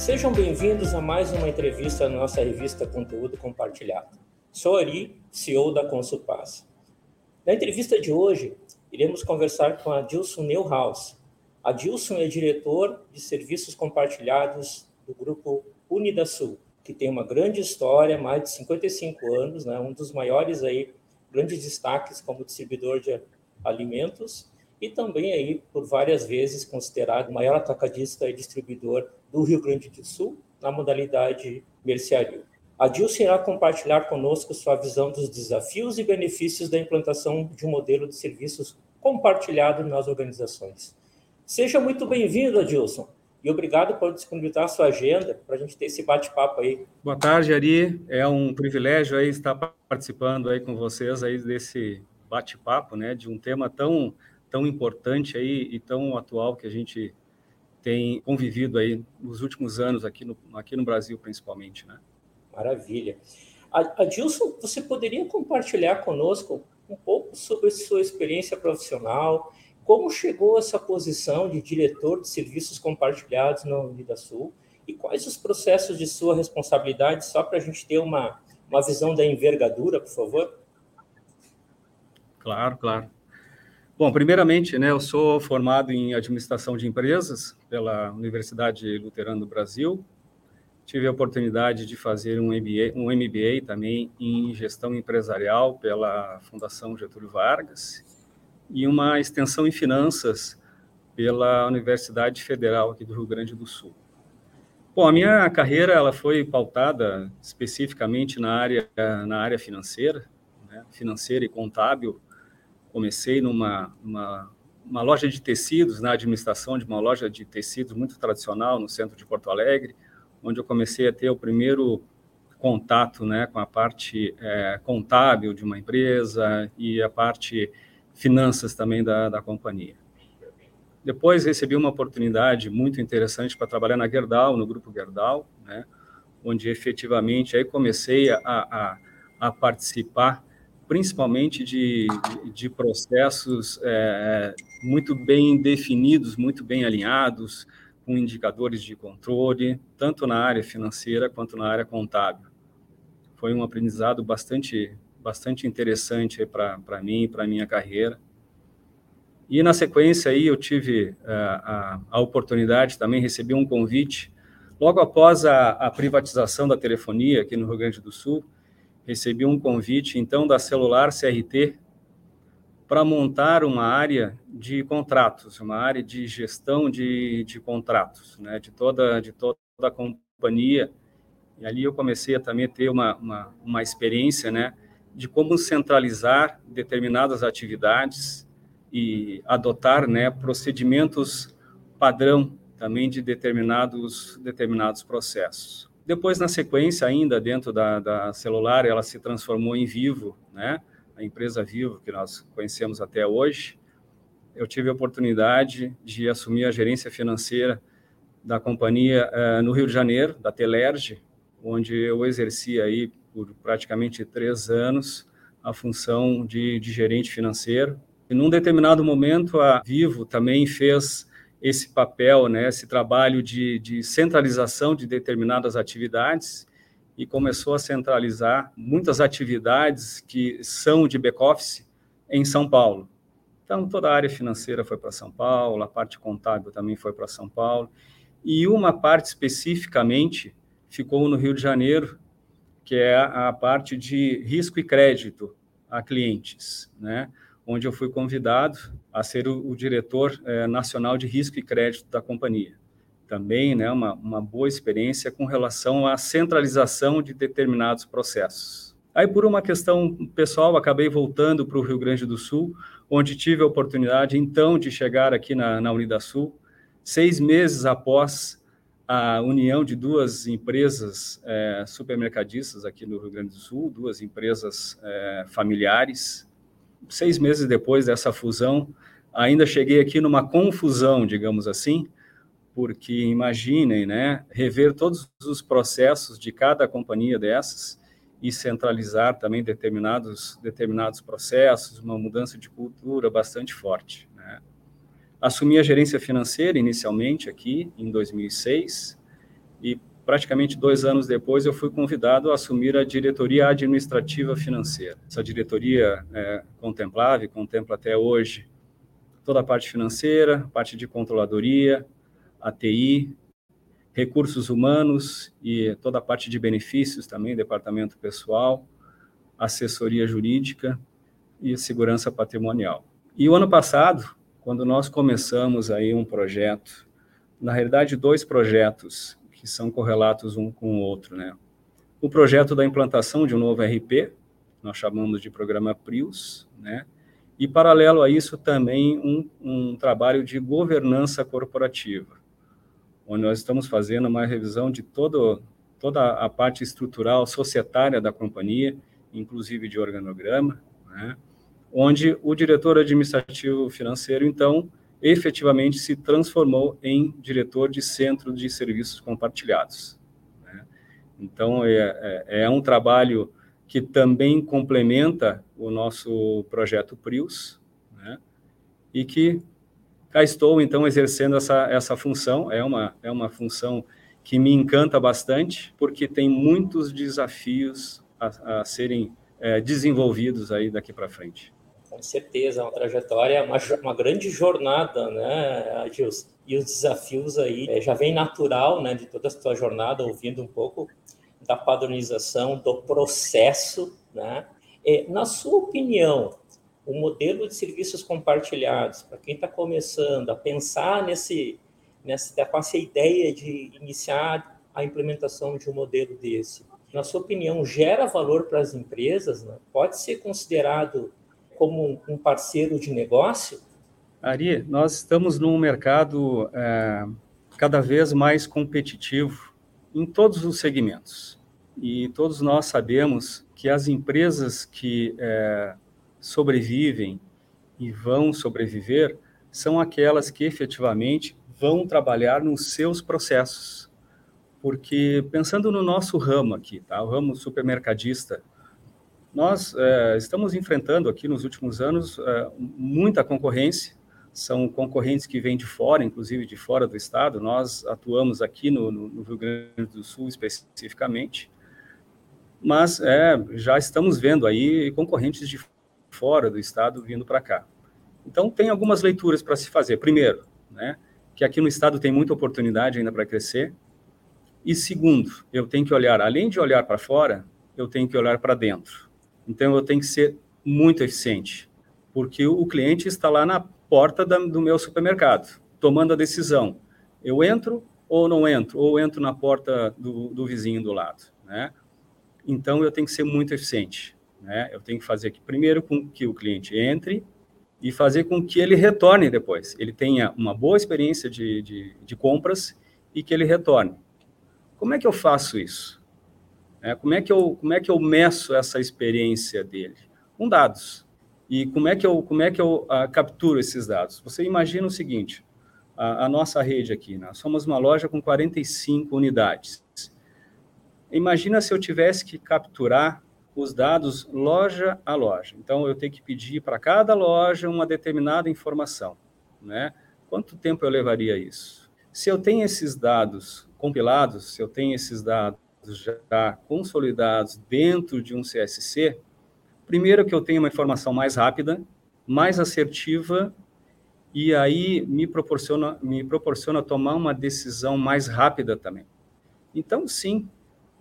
Sejam bem-vindos a mais uma entrevista na nossa revista Conteúdo Compartilhado. Sou Ari, CEO da Consulpass. Na entrevista de hoje, iremos conversar com a Dilson Neuhaus. A Dilson é diretor de serviços compartilhados do grupo Unidasul, que tem uma grande história, mais de 55 anos, né, um dos maiores aí, grandes destaques como distribuidor de alimentos e também aí por várias vezes considerado o maior atacadista e distribuidor do Rio Grande do Sul na modalidade mercearia. A Dilson irá compartilhar conosco sua visão dos desafios e benefícios da implantação de um modelo de serviços compartilhado nas organizações. Seja muito bem-vindo, Adilson, e obrigado por disponibilizar a sua agenda para a gente ter esse bate-papo aí. Boa tarde, Ari. É um privilégio aí estar participando aí com vocês aí desse bate-papo, né, de um tema tão tão importante aí e tão atual que a gente tem convivido aí nos últimos anos aqui no, aqui no Brasil, principalmente, né? Maravilha. Adilson, você poderia compartilhar conosco um pouco sobre sua experiência profissional, como chegou essa posição de diretor de serviços compartilhados na Unidasul e quais os processos de sua responsabilidade, só para a gente ter uma, uma visão da envergadura, por favor? Claro, claro. Bom, primeiramente, né, eu sou formado em administração de empresas pela Universidade Luterana do Brasil. Tive a oportunidade de fazer um MBA, um MBA também em gestão empresarial pela Fundação Getúlio Vargas e uma extensão em finanças pela Universidade Federal aqui do Rio Grande do Sul. Bom, a minha carreira ela foi pautada especificamente na área na área financeira, né, financeira e contábil comecei numa, numa uma loja de tecidos, na administração de uma loja de tecidos muito tradicional no centro de Porto Alegre, onde eu comecei a ter o primeiro contato né, com a parte é, contábil de uma empresa e a parte finanças também da, da companhia. Depois recebi uma oportunidade muito interessante para trabalhar na Gerdau, no grupo Gerdau, né, onde efetivamente aí comecei a, a, a participar principalmente de, de processos é, muito bem definidos, muito bem alinhados, com indicadores de controle, tanto na área financeira quanto na área contábil. Foi um aprendizado bastante, bastante interessante para mim e para a minha carreira. E na sequência aí eu tive a, é, a, a oportunidade, também recebi um convite, logo após a, a privatização da telefonia aqui no Rio Grande do Sul, recebi um convite, então, da Celular CRT para montar uma área de contratos, uma área de gestão de, de contratos, né, de toda, de toda a companhia. E ali eu comecei a também ter uma, uma, uma experiência, né, de como centralizar determinadas atividades e adotar, né, procedimentos padrão também de determinados, determinados processos. Depois, na sequência, ainda dentro da, da celular, ela se transformou em Vivo, né? a empresa Vivo, que nós conhecemos até hoje. Eu tive a oportunidade de assumir a gerência financeira da companhia uh, no Rio de Janeiro, da Telerge, onde eu exerci aí por praticamente três anos a função de, de gerente financeiro. E num determinado momento, a Vivo também fez esse papel, né, esse trabalho de, de centralização de determinadas atividades e começou a centralizar muitas atividades que são de back-office em São Paulo. Então, toda a área financeira foi para São Paulo, a parte contábil também foi para São Paulo, e uma parte especificamente ficou no Rio de Janeiro, que é a parte de risco e crédito a clientes, né? Onde eu fui convidado a ser o, o diretor é, nacional de risco e crédito da companhia. Também né, uma, uma boa experiência com relação à centralização de determinados processos. Aí, por uma questão pessoal, acabei voltando para o Rio Grande do Sul, onde tive a oportunidade, então, de chegar aqui na, na Unidasul, seis meses após a união de duas empresas é, supermercadistas aqui no Rio Grande do Sul, duas empresas é, familiares, seis meses depois dessa fusão, ainda cheguei aqui numa confusão, digamos assim, porque imaginem, né, rever todos os processos de cada companhia dessas e centralizar também determinados determinados processos, uma mudança de cultura bastante forte. Né? Assumi a gerência financeira inicialmente aqui em 2006 e praticamente dois anos depois eu fui convidado a assumir a diretoria administrativa financeira. Essa diretoria é, contemplava e contempla até hoje toda a parte financeira, parte de controladoria, ATI, recursos humanos e toda a parte de benefícios também, departamento pessoal, assessoria jurídica e segurança patrimonial. E o ano passado, quando nós começamos aí um projeto, na realidade dois projetos que são correlatos um com o outro, né? O projeto da implantação de um novo RP, nós chamamos de programa PRIUS, né? E paralelo a isso também um, um trabalho de governança corporativa, onde nós estamos fazendo uma revisão de todo, toda a parte estrutural societária da companhia, inclusive de organograma, né? onde o diretor administrativo financeiro, então, efetivamente se transformou em diretor de centro de serviços compartilhados. Né? Então, é, é, é, um trabalho que também complementa o nosso projeto PRIUS, né? e que cá estou, então, exercendo essa, essa função. É uma, é uma função que me encanta bastante, porque tem muitos desafios a, a serem é, desenvolvidos aí daqui para frente. Com certeza, é uma trajetória, uma, uma grande jornada, né, Gilson? E os desafios aí é, já vem natural, né, de toda a sua jornada, ouvindo um pouco da padronização, do processo, né? É, na sua opinião, o modelo de serviços compartilhados, para quem está começando a pensar nesse, nessa, com essa ideia de iniciar a implementação de um modelo desse, na sua opinião, gera valor para as empresas? Né? Pode ser considerado como um parceiro de negócio? Ari, nós estamos num mercado é, cada vez mais competitivo em todos os segmentos. E todos nós sabemos que as empresas que é, sobrevivem e vão sobreviver são aquelas que efetivamente vão trabalhar nos seus processos. Porque pensando no nosso ramo aqui, tá? o ramo supermercadista, nós é, estamos enfrentando aqui nos últimos anos é, muita concorrência, são concorrentes que vêm de fora, inclusive de fora do estado. Nós atuamos aqui no, no Rio Grande do Sul especificamente, mas é, já estamos vendo aí concorrentes de fora do estado vindo para cá. Então, tem algumas leituras para se fazer. Primeiro, né, que aqui no estado tem muita oportunidade ainda para crescer. E segundo, eu tenho que olhar, além de olhar para fora, eu tenho que olhar para dentro. Então, eu tenho que ser muito eficiente, porque o cliente está lá na porta da, do meu supermercado, tomando a decisão. Eu entro ou não entro? Ou entro na porta do, do vizinho do lado, né? Então, eu tenho que ser muito eficiente. Né? Eu tenho que fazer que, primeiro, com que o cliente entre e fazer com que ele retorne depois. Ele tenha uma boa experiência de, de, de compras e que ele retorne. Como é que eu faço isso? É, como, é que eu, como é que eu meço essa experiência dele? Com dados. E como é que eu, como é que eu uh, capturo esses dados? Você imagina o seguinte, a, a nossa rede aqui, nós somos uma loja com 45 unidades. Imagina se eu tivesse que capturar os dados loja a loja. Então, eu tenho que pedir para cada loja uma determinada informação. Né? Quanto tempo eu levaria isso? Se eu tenho esses dados compilados, se eu tenho esses dados já consolidados dentro de um CSC, primeiro que eu tenho uma informação mais rápida, mais assertiva e aí me proporciona me proporciona tomar uma decisão mais rápida também. Então, sim,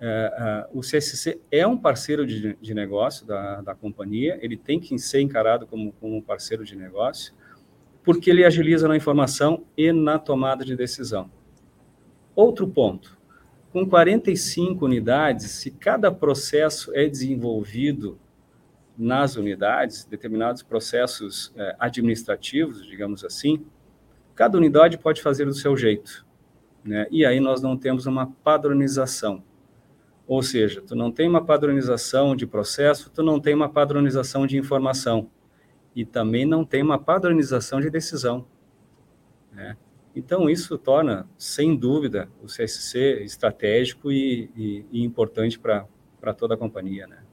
é, é, o CSC é um parceiro de, de negócio da, da companhia, ele tem que ser encarado como, como um parceiro de negócio, porque ele agiliza na informação e na tomada de decisão. Outro ponto, com 45 unidades, se cada processo é desenvolvido nas unidades, determinados processos é, administrativos, digamos assim, cada unidade pode fazer do seu jeito. Né? E aí nós não temos uma padronização. Ou seja, tu não tem uma padronização de processo, tu não tem uma padronização de informação e também não tem uma padronização de decisão. Né? Então, isso torna, sem dúvida, o CSC estratégico e, e, e importante para toda a companhia. Né?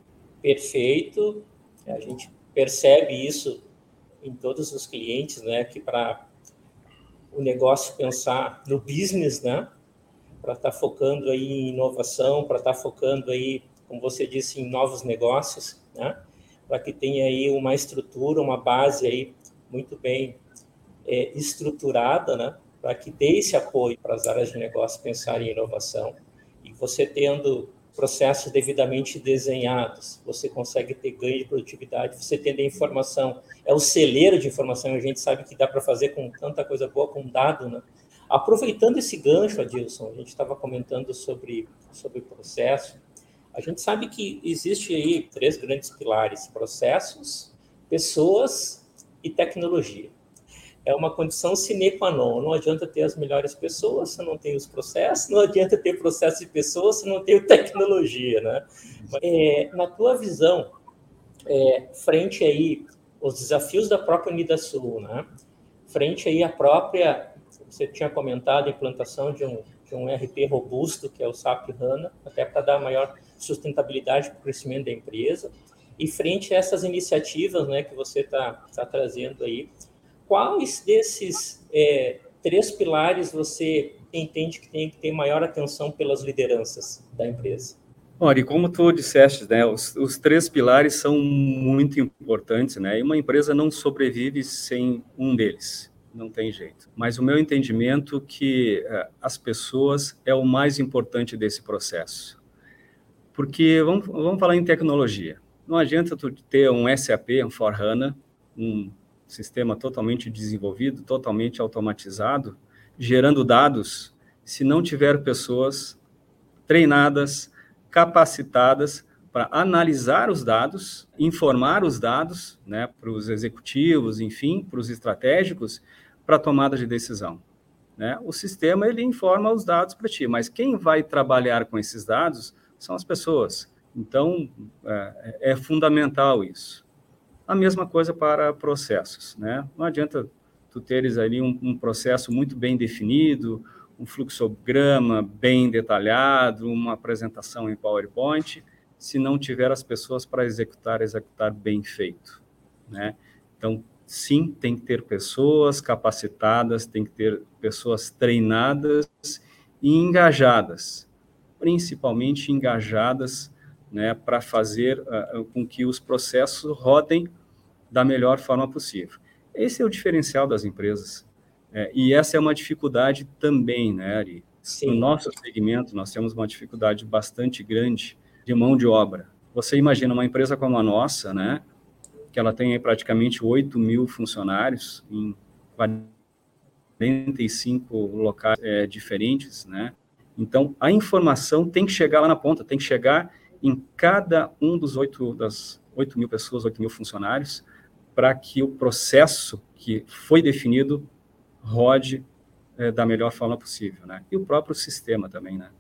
Perfeito. A gente percebe isso em todos os clientes, né? que para o negócio pensar no business, né? para estar tá focando aí em inovação, para estar tá focando aí, como você disse, em novos negócios, né? para que tenha aí uma estrutura, uma base aí muito bem é, estruturada, né? Para que dê esse apoio para as áreas de negócio pensarem em inovação. E você tendo processos devidamente desenhados, você consegue ter ganho de produtividade, você tendo informação, é o celeiro de informação, a gente sabe que dá para fazer com tanta coisa boa, com dado, né? Aproveitando esse gancho, Adilson, a gente estava comentando sobre, sobre processo, a gente sabe que existe aí três grandes pilares, processos, pessoas e tecnologia é uma condição sine qua non. Não adianta ter as melhores pessoas se não tem os processos, não adianta ter processo de pessoas se não tem tecnologia, né? É, na tua visão, é, frente aí os desafios da própria Unidasul, né? Frente aí a própria, você tinha comentado a implantação de um, de um RP robusto, que é o SAP HANA, até para dar maior sustentabilidade para o crescimento da empresa. E frente a essas iniciativas né, que você está tá trazendo aí, quais desses é, três pilares você entende que tem que ter maior atenção pelas lideranças da empresa? Olha, como tu disseste, né, os, os, três pilares são muito importantes, né, e uma empresa não sobrevive sem um deles, não tem jeito. Mas o meu entendimento é que uh, as pessoas é o mais importante desse processo. Porque, vamos, vamos falar em tecnologia, não adianta tu ter um SAP, um For-HANA, um sistema totalmente desenvolvido, totalmente automatizado, gerando dados, se não tiver pessoas treinadas, capacitadas para analisar os dados, informar os dados né, para os executivos, enfim, para os estratégicos, para tomada de decisão. Né? O sistema ele informa os dados para ti, mas quem vai trabalhar com esses dados são as pessoas. Então, é, é fundamental isso. A mesma coisa para processos, né? Não adianta tu teres ali um, um processo muito bem definido, um fluxograma bem detalhado, uma apresentação em PowerPoint, se não tiver as pessoas para executar, executar bem feito, né? Então, sim, tem que ter pessoas capacitadas, tem que ter pessoas treinadas e engajadas, principalmente engajadas né, para fazer uh, com que os processos rodem da melhor forma possível. Esse é o diferencial das empresas. É, e essa é uma dificuldade também, né, Ari? Sim. No nosso segmento, nós temos uma dificuldade bastante grande de mão de obra. Você imagina uma empresa como a nossa, né, que ela tem praticamente 8 mil funcionários em 45 locais é, diferentes, né? Então, a informação tem que chegar lá na ponta, tem que chegar em cada um dos oito, das 8 mil pessoas, 8 mil funcionários, para que o processo que foi definido rode é, da melhor forma possível, né? E o próprio sistema também, né?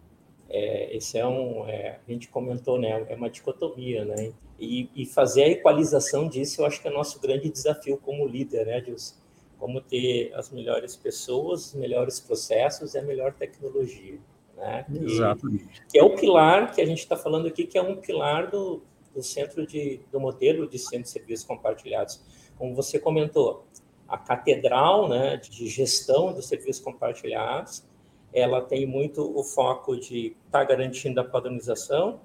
É, esse é um, é, a gente comentou, né? É uma dicotomia, né? E, e, fazer a equalização disso, eu acho que é nosso grande desafio como líder, né, Dilson? Como ter as melhores pessoas, melhores processos e a melhor tecnologia. Né? Que, Exatamente. Que é o pilar que a gente está falando aqui, que é um pilar do, do centro de, do modelo de centro de serviços compartilhados. Como você comentou, a catedral né, de gestão dos serviços compartilhados, ela tem muito o foco de estar tá garantindo a padronização,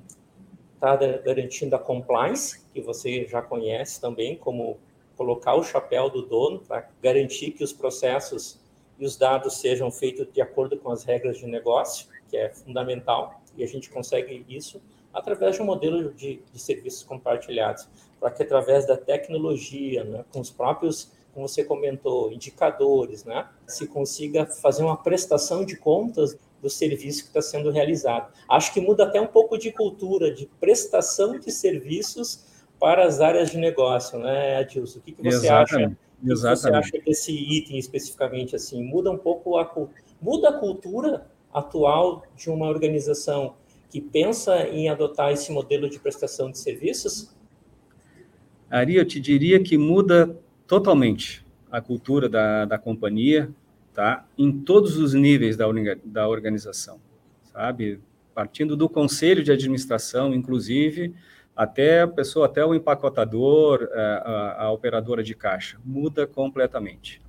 estar tá garantindo a compliance, que você já conhece também, como colocar o chapéu do dono para garantir que os processos e os dados sejam feitos de acordo com as regras de negócio que é fundamental, e a gente consegue isso através de um modelo de, de serviços compartilhados, para que através da tecnologia, né, com os próprios, como você comentou, indicadores, né, se consiga fazer uma prestação de contas do serviço que está sendo realizado. Acho que muda até um pouco de cultura de prestação de serviços para as áreas de negócio, né, Adilson? O que, que você Exatamente. acha? O que você acha desse item especificamente assim? Muda um pouco a muda a cultura atual de uma organização que pensa em adotar esse modelo de prestação de serviços? Ari, eu te diria que muda totalmente a cultura da, da companhia, tá? Em todos os níveis da, da organização, sabe? Partindo do conselho de administração, inclusive, até a pessoa, até o empacotador, a, a, a operadora de caixa, muda completamente.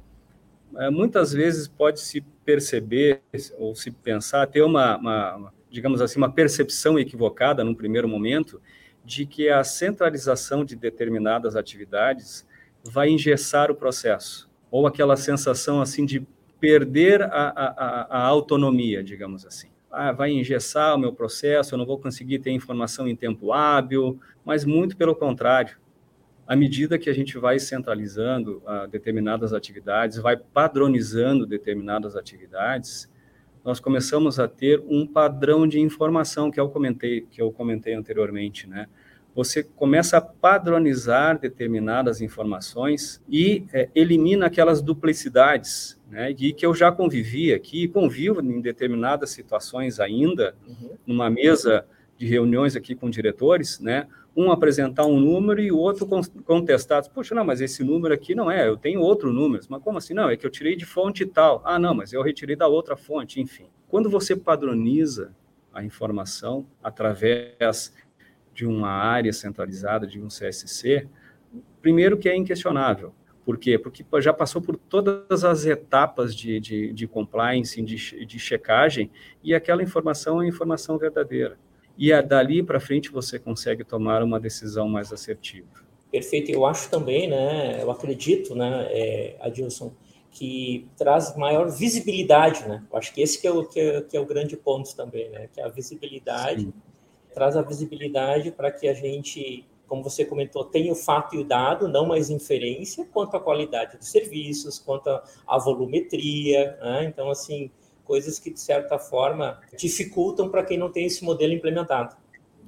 É, muitas vezes pode se perceber ou se pensar, ter uma, uma, digamos assim, uma percepção equivocada num primeiro momento de que a centralização de determinadas atividades vai engessar o processo, ou aquela sensação assim de perder a, a, a autonomia, digamos assim. Ah, vai engessar o meu processo, eu não vou conseguir ter informação em tempo hábil, mas muito pelo contrário à medida que a gente vai centralizando uh, determinadas atividades, vai padronizando determinadas atividades, nós começamos a ter um padrão de informação que eu comentei, que eu comentei anteriormente, né? Você começa a padronizar determinadas informações e é, elimina aquelas duplicidades, né? E que eu já convivi aqui, convivo em determinadas situações ainda, uhum. numa mesa de reuniões aqui com diretores, né? Um apresentar um número e o outro contestar. Poxa, não, mas esse número aqui não é, eu tenho outro número. Mas como assim? Não, é que eu tirei de fonte tal. Ah, não, mas eu retirei da outra fonte, enfim. Quando você padroniza a informação através de uma área centralizada, de um CSC, primeiro que é inquestionável. Por quê? Porque já passou por todas as etapas de, de, de compliance, de, de checagem, e aquela informação é informação verdadeira e a, dali para frente você consegue tomar uma decisão mais assertiva. Perfeito. Eu acho também, né, eu acredito, né, é, Adilson, que traz maior visibilidade, né? Eu acho que esse que é o, que é, que é o grande ponto também, né? Que a visibilidade Sim. traz a visibilidade para que a gente, como você comentou, tenha o fato e o dado, não mais inferência, quanto à qualidade dos serviços, quanto à volumetria, né? Então, assim, coisas que, de certa forma, dificultam para quem não tem esse modelo implementado.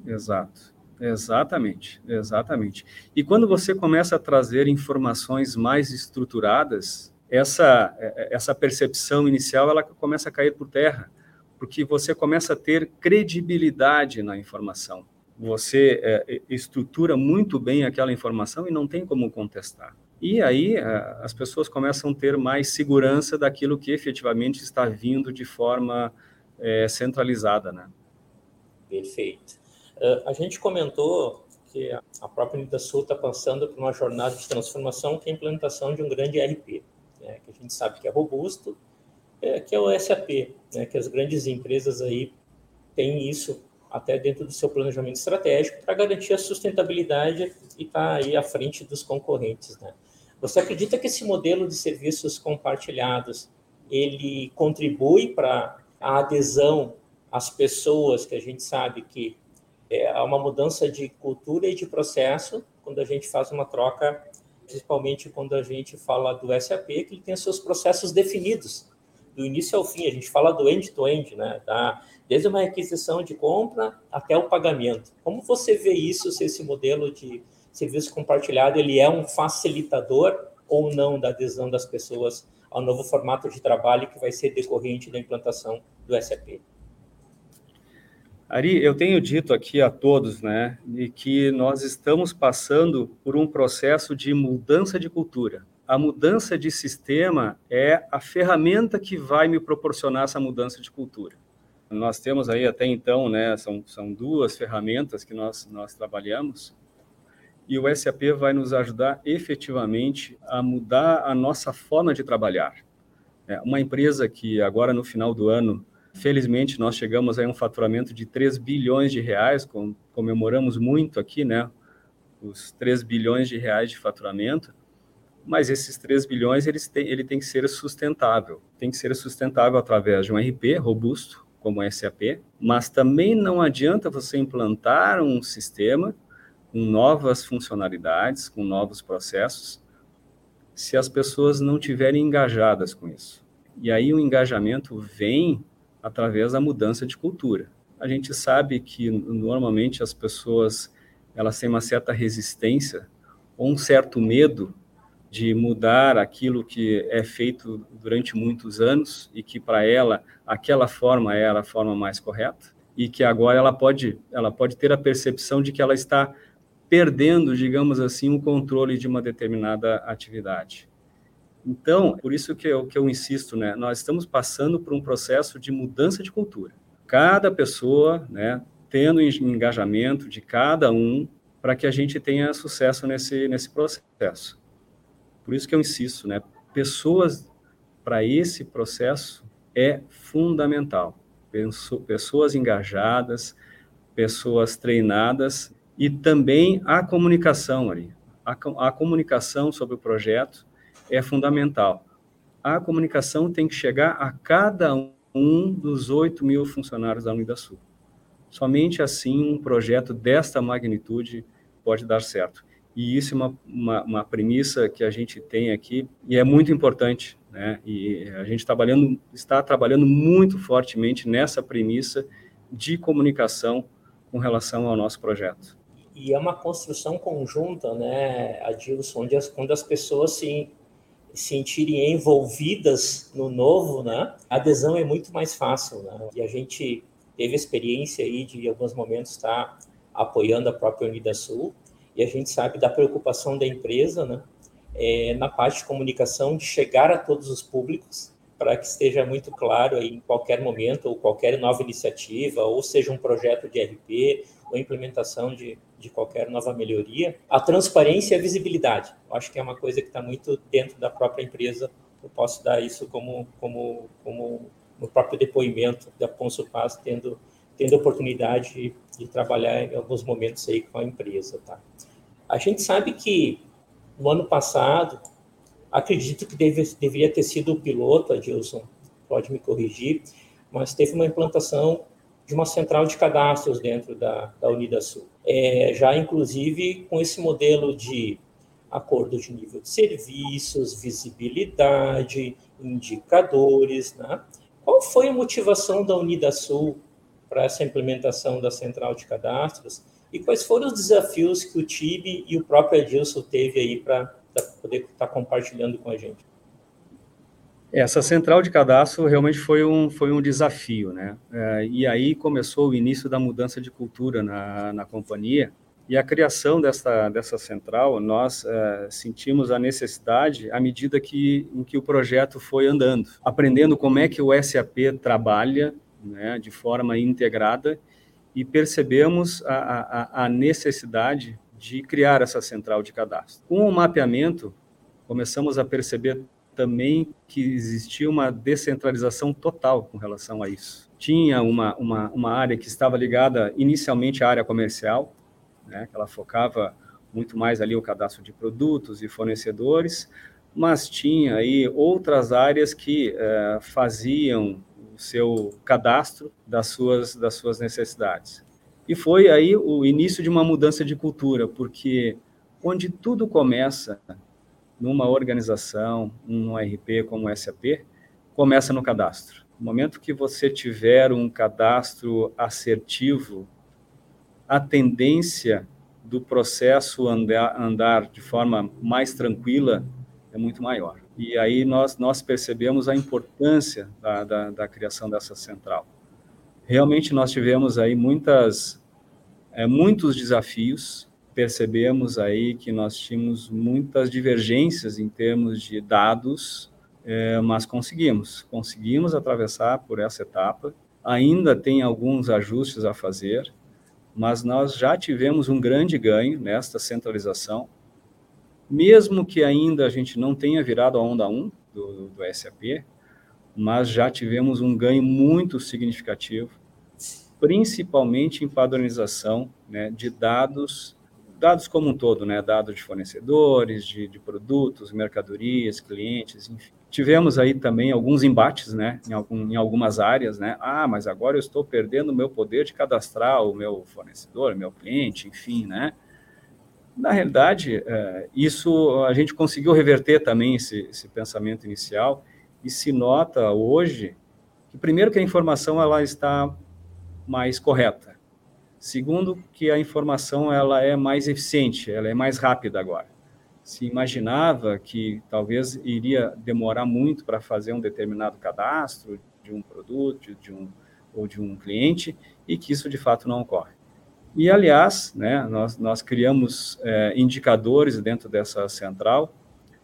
Exato. Exatamente, exatamente. E quando você começa a trazer informações mais estruturadas, essa, essa percepção inicial ela começa a cair por terra, porque você começa a ter credibilidade na informação. Você é, estrutura muito bem aquela informação e não tem como contestar. E aí as pessoas começam a ter mais segurança daquilo que efetivamente está vindo de forma é, centralizada, né? Perfeito. Uh, a gente comentou que a própria Unidasul está passando por uma jornada de transformação que é a implantação de um grande ERP, né, que a gente sabe que é robusto, é, que é o SAP, né, que as grandes empresas aí têm isso até dentro do seu planejamento estratégico para garantir a sustentabilidade e estar tá aí à frente dos concorrentes, né? Você acredita que esse modelo de serviços compartilhados ele contribui para a adesão às pessoas que a gente sabe que é, uma mudança de cultura e de processo quando a gente faz uma troca, principalmente quando a gente fala do SAP, que ele tem seus processos definidos do início ao fim. A gente fala do end-to-end, -end, né? Da, desde uma requisição de compra até o pagamento. Como você vê isso, se esse modelo de serviço compartilhado ele é um facilitador ou não da adesão das pessoas ao novo formato de trabalho que vai ser decorrente da implantação do SAP. Ari, eu tenho dito aqui a todos, né, de que nós estamos passando por um processo de mudança de cultura. A mudança de sistema é a ferramenta que vai me proporcionar essa mudança de cultura. Nós temos aí até então, né, são, são duas ferramentas que nós, nós trabalhamos e o SAP vai nos ajudar efetivamente a mudar a nossa forma de trabalhar. É uma empresa que agora no final do ano, felizmente nós chegamos a um faturamento de 3 bilhões de reais, com, comemoramos muito aqui, né, os 3 bilhões de reais de faturamento, mas esses 3 bilhões eles têm, ele tem que ser sustentável, tem que ser sustentável através de um RP robusto, como o SAP, mas também não adianta você implantar um sistema com novas funcionalidades, com novos processos, se as pessoas não tiverem engajadas com isso. E aí o engajamento vem através da mudança de cultura. A gente sabe que normalmente as pessoas elas têm uma certa resistência ou um certo medo de mudar aquilo que é feito durante muitos anos e que para ela aquela forma era a forma mais correta e que agora ela pode ela pode ter a percepção de que ela está perdendo, digamos assim, o controle de uma determinada atividade. Então, por isso que eu, que eu insisto, né, nós estamos passando por um processo de mudança de cultura. Cada pessoa, né, tendo engajamento de cada um para que a gente tenha sucesso nesse, nesse processo. Por isso que eu insisto, né, pessoas para esse processo é fundamental. Pessoas engajadas, pessoas treinadas e também a comunicação ali. A, a comunicação sobre o projeto é fundamental. A comunicação tem que chegar a cada um dos 8 mil funcionários da Unidasul. Somente assim um projeto desta magnitude pode dar certo. E isso é uma, uma, uma premissa que a gente tem aqui e é muito importante. Né? E a gente trabalhando, está trabalhando muito fortemente nessa premissa de comunicação com relação ao nosso projeto. E é uma construção conjunta, né, Adilson, onde as, quando as pessoas se sentirem envolvidas no novo, né, a adesão é muito mais fácil. Né? E a gente teve experiência aí de, em alguns momentos, estar apoiando a própria Unidasul, e a gente sabe da preocupação da empresa, né, é, na parte de comunicação, de chegar a todos os públicos, para que esteja muito claro aí em qualquer momento, ou qualquer nova iniciativa, ou seja um projeto de RP, ou implementação de, de qualquer nova melhoria, a transparência e a visibilidade. Eu acho que é uma coisa que está muito dentro da própria empresa. Eu posso dar isso como, como, como no próprio depoimento da Paz, tendo, tendo oportunidade de trabalhar em alguns momentos aí com a empresa. Tá? A gente sabe que no ano passado, acredito que deve, deveria ter sido o piloto, Adilson, pode me corrigir, mas teve uma implantação de uma central de cadastros dentro da, da Unidasul. É, já, inclusive, com esse modelo de acordo de nível de serviços, visibilidade, indicadores, né? Qual foi a motivação da Unidasul para essa implementação da central de cadastros e quais foram os desafios que o TIB e o próprio Adilson teve aí para poder estar tá compartilhando com a gente? Essa central de cadastro realmente foi um, foi um desafio, né? É, e aí começou o início da mudança de cultura na, na companhia, e a criação dessa, dessa central, nós é, sentimos a necessidade à medida que, em que o projeto foi andando, aprendendo como é que o SAP trabalha né, de forma integrada e percebemos a, a, a necessidade de criar essa central de cadastro. Com o mapeamento, começamos a perceber também que existia uma descentralização total com relação a isso. Tinha uma, uma, uma área que estava ligada inicialmente à área comercial, né, que ela focava muito mais ali o cadastro de produtos e fornecedores, mas tinha aí outras áreas que eh, faziam o seu cadastro das suas, das suas necessidades. E foi aí o início de uma mudança de cultura, porque onde tudo começa numa organização, num RP como o SAP, começa no cadastro. No momento que você tiver um cadastro assertivo, a tendência do processo andar, andar de forma mais tranquila é muito maior. E aí nós, nós percebemos a importância da, da, da criação dessa central. Realmente nós tivemos aí muitas, é, muitos desafios, percebemos aí que nós tínhamos muitas divergências em termos de dados, é, mas conseguimos, conseguimos atravessar por essa etapa. Ainda tem alguns ajustes a fazer, mas nós já tivemos um grande ganho nesta centralização, mesmo que ainda a gente não tenha virado a onda 1 do, do SAP, mas já tivemos um ganho muito significativo, principalmente em padronização né, de dados, dados como um todo, né, dados de fornecedores, de, de produtos, mercadorias, clientes, enfim. Tivemos aí também alguns embates, né, em, algum, em algumas áreas, né, ah, mas agora eu estou perdendo o meu poder de cadastrar o meu fornecedor, meu cliente, enfim, né. Na realidade, é, isso a gente conseguiu reverter também esse, esse pensamento inicial. E se nota hoje que primeiro que a informação ela está mais correta, segundo que a informação ela é mais eficiente, ela é mais rápida agora se imaginava que talvez iria demorar muito para fazer um determinado cadastro de um produto, de um ou de um cliente, e que isso de fato não ocorre. E, aliás, né, nós, nós criamos é, indicadores dentro dessa central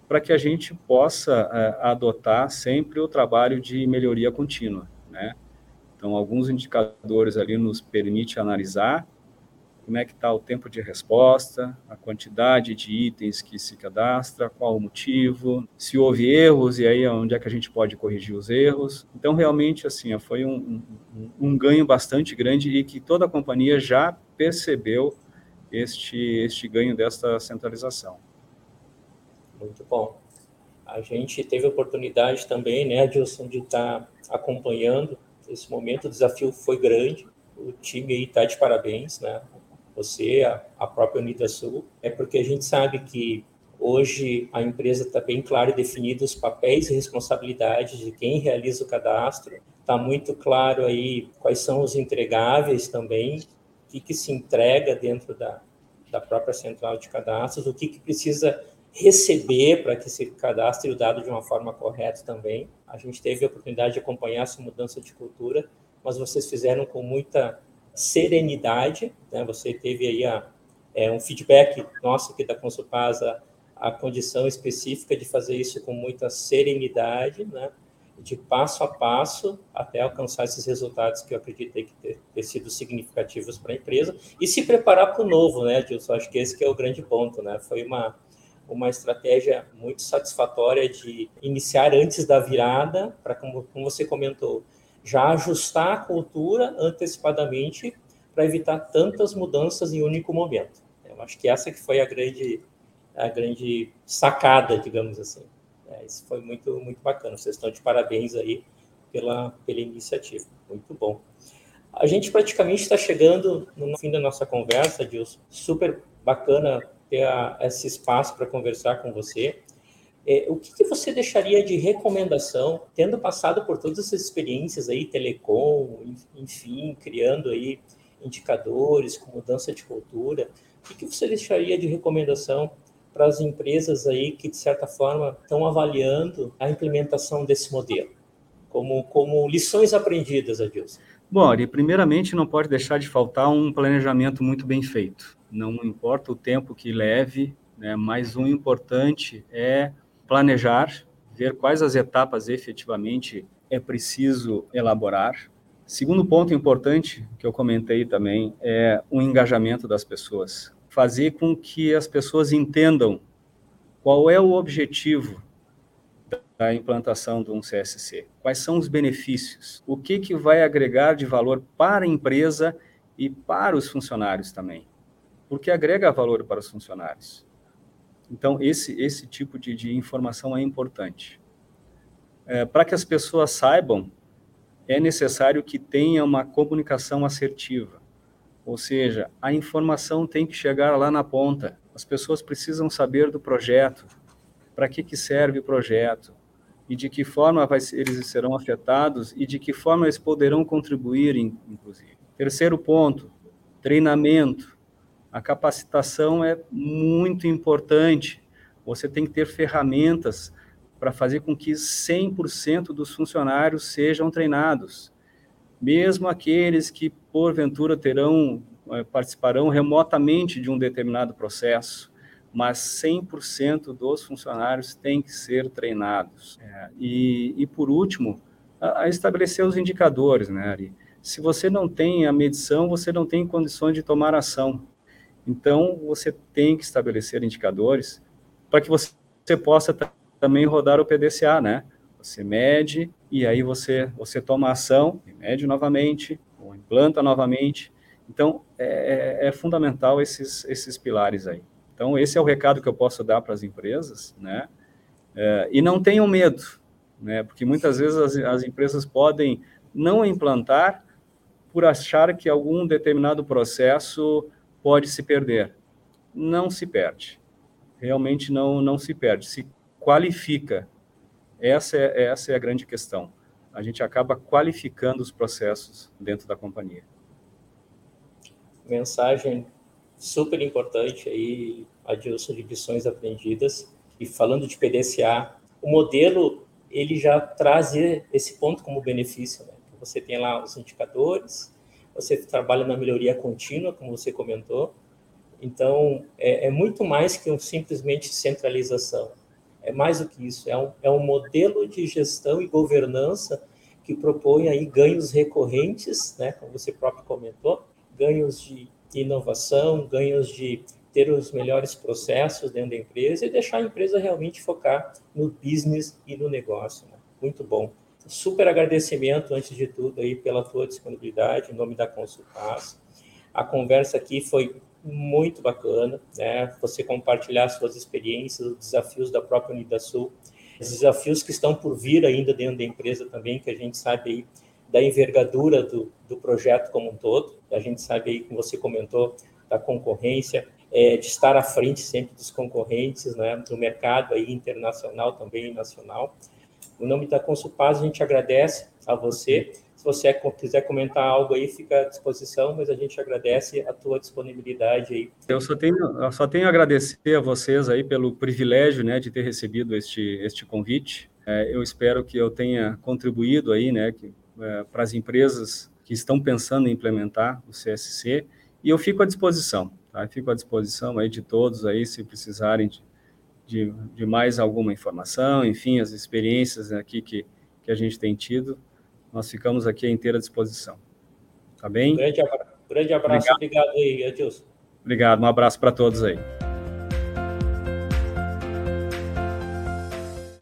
para que a gente possa é, adotar sempre o trabalho de melhoria contínua. Né? Então, alguns indicadores ali nos permite analisar como é que está o tempo de resposta, a quantidade de itens que se cadastra, qual o motivo, se houve erros e aí onde é que a gente pode corrigir os erros. Então, realmente, assim, foi um, um, um ganho bastante grande e que toda a companhia já percebeu este, este ganho desta centralização. Muito bom. A gente teve a oportunidade também, né, Adilson, de estar tá acompanhando esse momento. O desafio foi grande. O time aí está de parabéns, né? você, a, a própria Unidasul, é porque a gente sabe que hoje a empresa está bem claro definido os papéis e responsabilidades de quem realiza o cadastro, está muito claro aí quais são os entregáveis também, o que, que se entrega dentro da, da própria central de cadastros, o que, que precisa receber para que se cadastre o dado de uma forma correta também. A gente teve a oportunidade de acompanhar essa mudança de cultura, mas vocês fizeram com muita serenidade, né? Você teve aí a, é, um feedback nosso aqui da Consupasa, a condição específica de fazer isso com muita serenidade, né? De passo a passo até alcançar esses resultados que eu acredito que ter, ter sido significativos para a empresa e se preparar para o novo, né, Dilson? Acho que esse que é o grande ponto, né? Foi uma uma estratégia muito satisfatória de iniciar antes da virada, para como, como você comentou, já ajustar a cultura antecipadamente para evitar tantas mudanças em um único momento. Eu acho que essa que foi a grande, a grande sacada, digamos assim. É, isso foi muito, muito bacana. Vocês estão de parabéns aí pela, pela iniciativa. Muito bom. A gente praticamente está chegando no fim da nossa conversa, Dilson. Super bacana ter a, esse espaço para conversar com você. É, o que, que, você deixaria de recomendação, tendo passado por todas essas experiências aí, telecom, enfim, criando aí indicadores com mudança de cultura, o que, que você deixaria de recomendação para as empresas aí que, de certa forma, estão avaliando a implementação desse modelo? Como, como lições aprendidas, Adilson? Bom, Ari, primeiramente não pode deixar de faltar um planejamento muito bem feito. Não importa o tempo que leve, né, mas o importante é planejar, ver quais as etapas efetivamente é preciso elaborar. Segundo ponto importante que eu comentei também é o engajamento das pessoas. Fazer com que as pessoas entendam qual é o objetivo da implantação de um CSC, quais são os benefícios, o que, que vai agregar de valor para a empresa e para os funcionários também, porque agrega valor para os funcionários. Então, esse, esse tipo de, de informação é importante. É, Para que as pessoas saibam, é necessário que tenha uma comunicação assertiva. Ou seja, a informação tem que chegar lá na ponta. As pessoas precisam saber do projeto, para que, que serve o projeto, e de que forma vai, eles serão afetados e de que forma eles poderão contribuir, inclusive. Terceiro ponto, treinamento. A capacitação é muito importante. Você tem que ter ferramentas para fazer com que 100% dos funcionários sejam treinados. Mesmo aqueles que, porventura, terão, eh, participarão remotamente de um determinado processo, mas 100% dos funcionários têm que ser treinados. É, e, e, por último, a, a estabelecer os indicadores, né, Ari? Se você não tem a medição, você não tem condições de tomar ação. Então, você tem que estabelecer indicadores para que você possa também rodar o PDCA, né? Você mede e aí você, você toma ação, mede novamente, ou implanta novamente. Então, é, é, é fundamental esses, esses pilares aí. Então, esse é o recado que eu posso dar para as empresas, né? É, e não tenham medo, né? Porque muitas vezes as, as empresas podem não implantar por achar que algum determinado processo pode se perder. Não se perde. Realmente não, não se perde. Se qualifica. Essa é, essa é a grande questão. A gente acaba qualificando os processos dentro da companhia. Mensagem super importante aí, Adilson, de lições aprendidas. E falando de PDCA, o modelo ele já traz esse ponto como benefício. Né? Você tem lá os indicadores, você trabalha na melhoria contínua, como você comentou. Então, é, é muito mais que um simplesmente centralização. É mais do que isso, é um, é um modelo de gestão e governança que propõe aí ganhos recorrentes, né, como você próprio comentou, ganhos de inovação, ganhos de ter os melhores processos dentro da empresa e deixar a empresa realmente focar no business e no negócio. Né? Muito bom. Super agradecimento, antes de tudo, aí, pela tua disponibilidade, em nome da Consultas. A conversa aqui foi muito bacana, né? Você compartilhar suas experiências, os desafios da própria Unidasul, os desafios que estão por vir ainda dentro da empresa também, que a gente sabe aí da envergadura do, do projeto como um todo. A gente sabe aí, como você comentou, da concorrência, é, de estar à frente sempre dos concorrentes, né, do mercado aí internacional também nacional. No nome da Consulpaz, a gente agradece a você. Se você quiser comentar algo aí, fica à disposição, mas a gente agradece a tua disponibilidade aí. Eu só tenho, eu só tenho a agradecer a vocês aí pelo privilégio, né, de ter recebido este, este convite. É, eu espero que eu tenha contribuído aí, né, que, é, para as empresas que estão pensando em implementar o CSC, e eu fico à disposição, tá? Fico à disposição aí de todos aí, se precisarem de, de, de mais alguma informação, enfim, as experiências aqui que, que a gente tem tido, nós ficamos aqui à inteira disposição. Tá bem? Grande abraço, grande abraço obrigado, obrigado aí, Adilson. Obrigado, um abraço para todos aí.